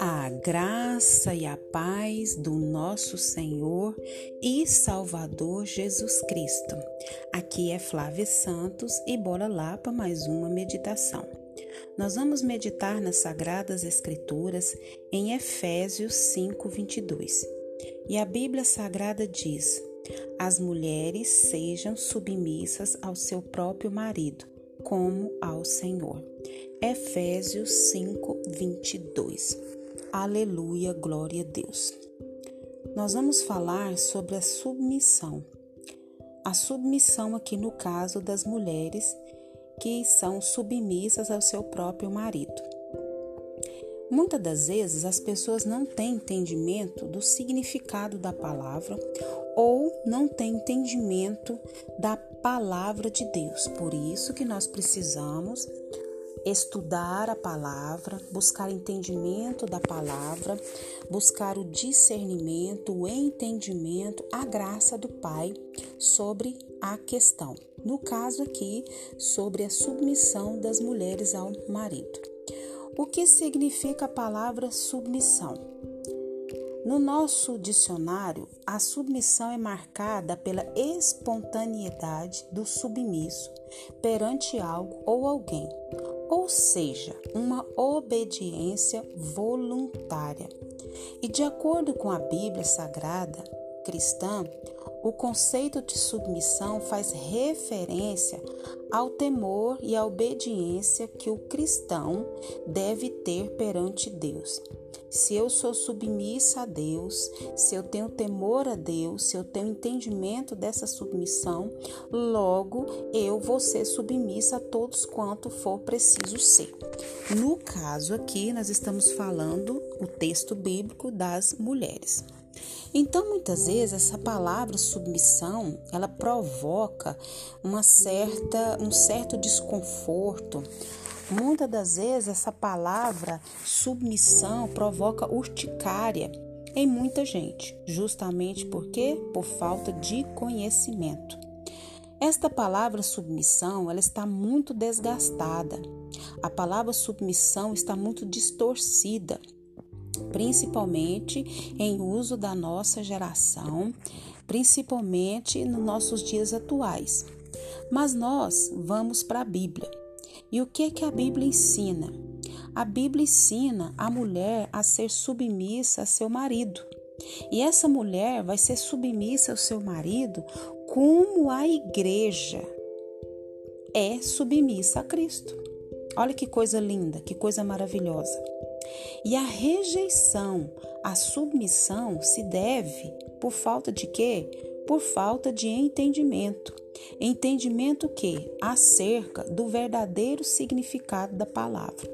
A graça e a paz do nosso Senhor e Salvador Jesus Cristo. Aqui é Flávia Santos e bora lá para mais uma meditação. Nós vamos meditar nas Sagradas Escrituras em Efésios 5, 22. E a Bíblia Sagrada diz: As mulheres sejam submissas ao seu próprio marido, como ao Senhor. Efésios 5, 22. Aleluia, glória a Deus. Nós vamos falar sobre a submissão. A submissão, aqui no caso das mulheres que são submissas ao seu próprio marido. Muitas das vezes as pessoas não têm entendimento do significado da palavra ou não têm entendimento da palavra de Deus. Por isso que nós precisamos estudar a palavra, buscar entendimento da palavra, buscar o discernimento, o entendimento, a graça do Pai sobre a questão. No caso aqui, sobre a submissão das mulheres ao marido. O que significa a palavra submissão? No nosso dicionário, a submissão é marcada pela espontaneidade do submisso perante algo ou alguém, ou seja, uma obediência voluntária. E de acordo com a Bíblia Sagrada cristã, o conceito de submissão faz referência ao temor e à obediência que o cristão deve ter perante Deus. Se eu sou submissa a Deus, se eu tenho temor a Deus, se eu tenho entendimento dessa submissão, logo eu vou ser submissa a todos quanto for preciso ser. No caso aqui, nós estamos falando o texto bíblico das mulheres. Então, muitas vezes essa palavra submissão, ela provoca uma certa um certo desconforto, Muitas das vezes essa palavra submissão provoca urticária em muita gente, justamente porque por falta de conhecimento. Esta palavra submissão, ela está muito desgastada. A palavra submissão está muito distorcida, principalmente em uso da nossa geração, principalmente nos nossos dias atuais. Mas nós vamos para a Bíblia. E o que que a Bíblia ensina? A Bíblia ensina a mulher a ser submissa a seu marido. E essa mulher vai ser submissa ao seu marido como a igreja é submissa a Cristo. Olha que coisa linda, que coisa maravilhosa. E a rejeição, a submissão se deve por falta de quê? Por falta de entendimento. Entendimento que acerca do verdadeiro significado da palavra.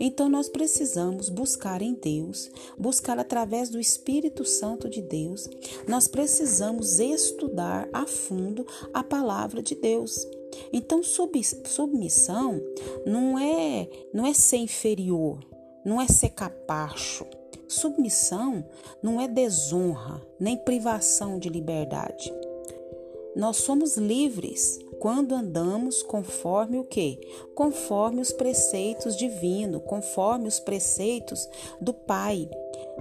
Então nós precisamos buscar em Deus, buscar através do Espírito Santo de Deus. Nós precisamos estudar a fundo a palavra de Deus. Então submissão não é não é ser inferior, não é ser capacho. Submissão não é desonra, nem privação de liberdade. Nós somos livres quando andamos conforme o que? Conforme os preceitos divinos, conforme os preceitos do Pai.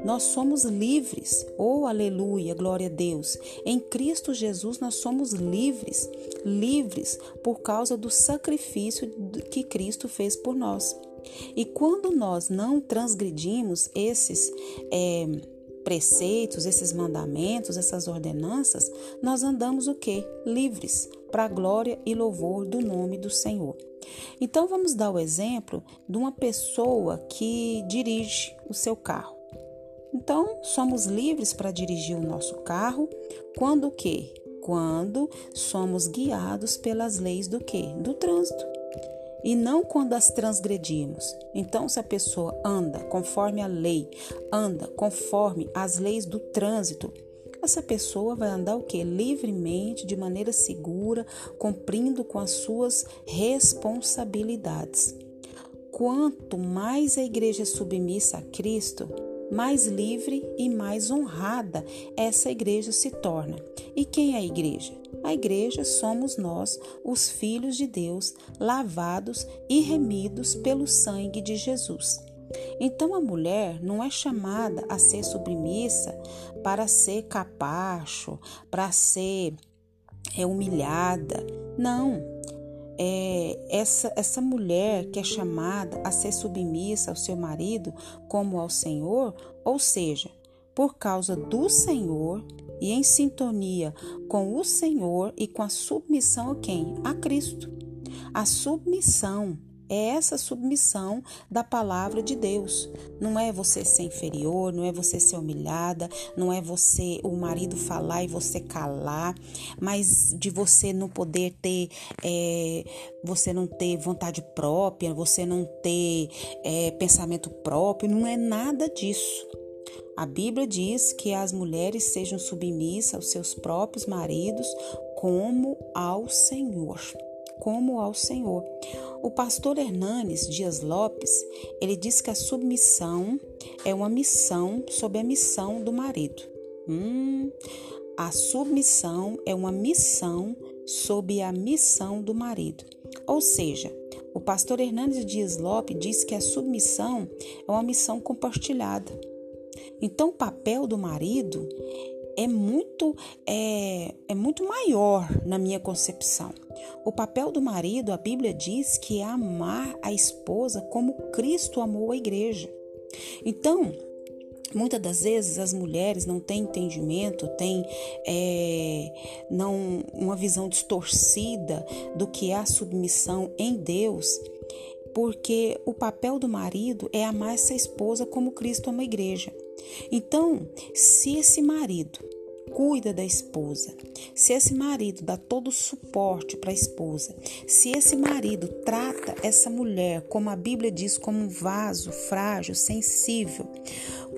Nós somos livres, oh aleluia, glória a Deus. Em Cristo Jesus nós somos livres, livres por causa do sacrifício que Cristo fez por nós. E quando nós não transgredimos esses é, preceitos, esses mandamentos, essas ordenanças, nós andamos o que? Livres, para a glória e louvor do nome do Senhor. Então vamos dar o exemplo de uma pessoa que dirige o seu carro. Então, somos livres para dirigir o nosso carro quando o quê? Quando somos guiados pelas leis do quê? Do trânsito e não quando as transgredimos. Então, se a pessoa anda conforme a lei, anda conforme as leis do trânsito, essa pessoa vai andar o que? Livremente, de maneira segura, cumprindo com as suas responsabilidades. Quanto mais a igreja é submissa a Cristo, mais livre e mais honrada essa igreja se torna. E quem é a igreja? A igreja somos nós, os filhos de Deus, lavados e remidos pelo sangue de Jesus. Então a mulher não é chamada a ser submissa para ser capacho, para ser é, humilhada. Não. É, essa, essa mulher que é chamada a ser submissa ao seu marido como ao Senhor, ou seja, por causa do Senhor e em sintonia com o Senhor e com a submissão a quem? A Cristo. A submissão é essa submissão da palavra de Deus. Não é você ser inferior, não é você ser humilhada, não é você, o marido falar e você calar, mas de você não poder ter, é, você não ter vontade própria, você não ter é, pensamento próprio, não é nada disso. A Bíblia diz que as mulheres sejam submissas aos seus próprios maridos como ao Senhor como ao Senhor. O pastor Hernanes Dias Lopes, ele diz que a submissão é uma missão sob a missão do marido. Hum, a submissão é uma missão sob a missão do marido. Ou seja, o pastor Hernandes Dias Lopes diz que a submissão é uma missão compartilhada. Então, o papel do marido é muito é, é muito maior na minha concepção. O papel do marido, a Bíblia diz que é amar a esposa como Cristo amou a igreja. Então, Muitas das vezes as mulheres não têm entendimento, têm é, não, uma visão distorcida do que é a submissão em Deus, porque o papel do marido é amar essa esposa como Cristo ama a igreja. Então, se esse marido cuida da esposa, se esse marido dá todo o suporte para a esposa, se esse marido trata essa mulher, como a Bíblia diz, como um vaso frágil, sensível,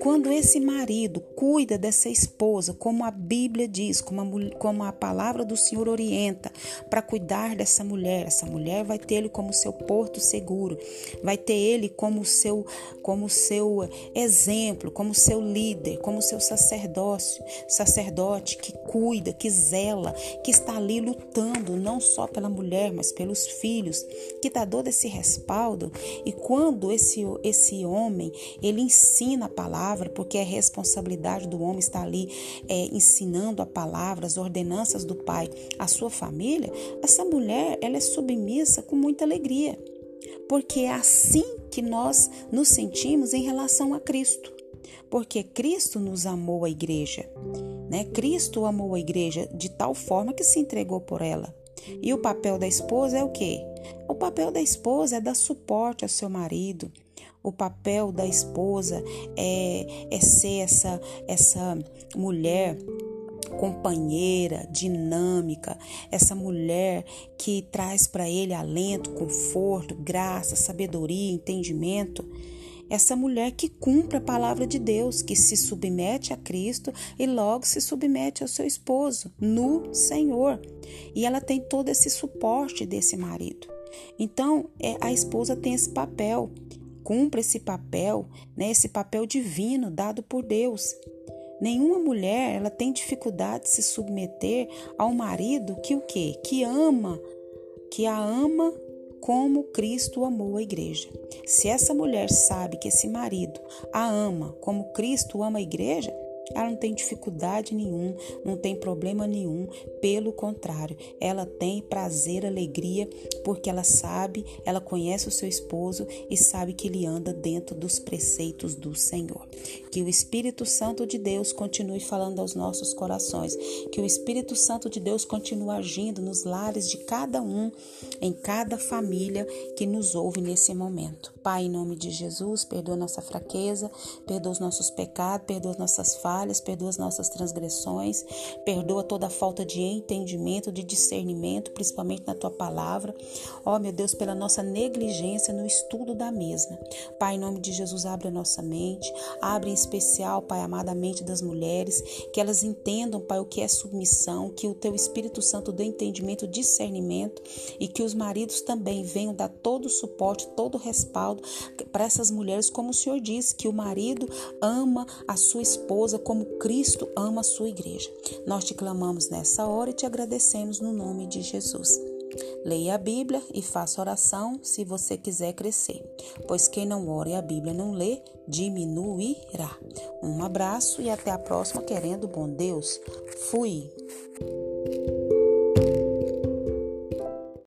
quando esse marido cuida dessa esposa, como a Bíblia diz, como a, como a palavra do Senhor orienta, para cuidar dessa mulher, essa mulher vai ter ele como seu porto seguro, vai ter ele como seu, como seu exemplo, como seu líder, como seu sacerdócio, sacerdote que cuida, que zela, que está ali lutando não só pela mulher, mas pelos filhos, que dá todo esse respaldo. E quando esse, esse homem ele ensina a palavra palavra, porque é responsabilidade do homem estar ali é, ensinando a palavra, as ordenanças do Pai à sua família, essa mulher ela é submissa com muita alegria, porque é assim que nós nos sentimos em relação a Cristo, porque Cristo nos amou a igreja, né? Cristo amou a igreja de tal forma que se entregou por ela. E o papel da esposa é o quê? O papel da esposa é dar suporte ao seu marido, o papel da esposa é, é ser essa, essa mulher companheira, dinâmica, essa mulher que traz para ele alento, conforto, graça, sabedoria, entendimento. Essa mulher que cumpre a palavra de Deus, que se submete a Cristo e logo se submete ao seu esposo, no Senhor. E ela tem todo esse suporte desse marido. Então, é, a esposa tem esse papel cumpra esse papel, né, esse papel divino dado por Deus. Nenhuma mulher ela tem dificuldade de se submeter ao marido que o quê? Que ama, que a ama como Cristo amou a igreja. Se essa mulher sabe que esse marido a ama como Cristo ama a igreja, ela não tem dificuldade nenhum, não tem problema nenhum, pelo contrário, ela tem prazer, alegria, porque ela sabe, ela conhece o seu esposo e sabe que ele anda dentro dos preceitos do Senhor. Que o Espírito Santo de Deus continue falando aos nossos corações, que o Espírito Santo de Deus continue agindo nos lares de cada um, em cada família que nos ouve nesse momento. Pai, em nome de Jesus, perdoa nossa fraqueza, perdoa os nossos pecados, perdoa nossas falhas falhas, perdoa as nossas transgressões, perdoa toda falta de entendimento, de discernimento, principalmente na tua palavra. Ó, oh, meu Deus, pela nossa negligência no estudo da mesma. Pai, em nome de Jesus, abre a nossa mente, abre em especial, Pai amado, a mente das mulheres, que elas entendam, Pai, o que é submissão, que o teu Espírito Santo dê entendimento, discernimento e que os maridos também venham dar todo o suporte, todo o respaldo para essas mulheres, como o Senhor disse, que o marido ama a sua esposa como Cristo ama a sua igreja. Nós te clamamos nessa hora e te agradecemos no nome de Jesus. Leia a Bíblia e faça oração se você quiser crescer, pois quem não ora e a Bíblia não lê, diminuirá. Um abraço e até a próxima, querendo bom Deus. Fui.